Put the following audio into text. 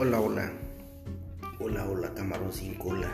Hola, hola. Hola, hola, camarón sin cola.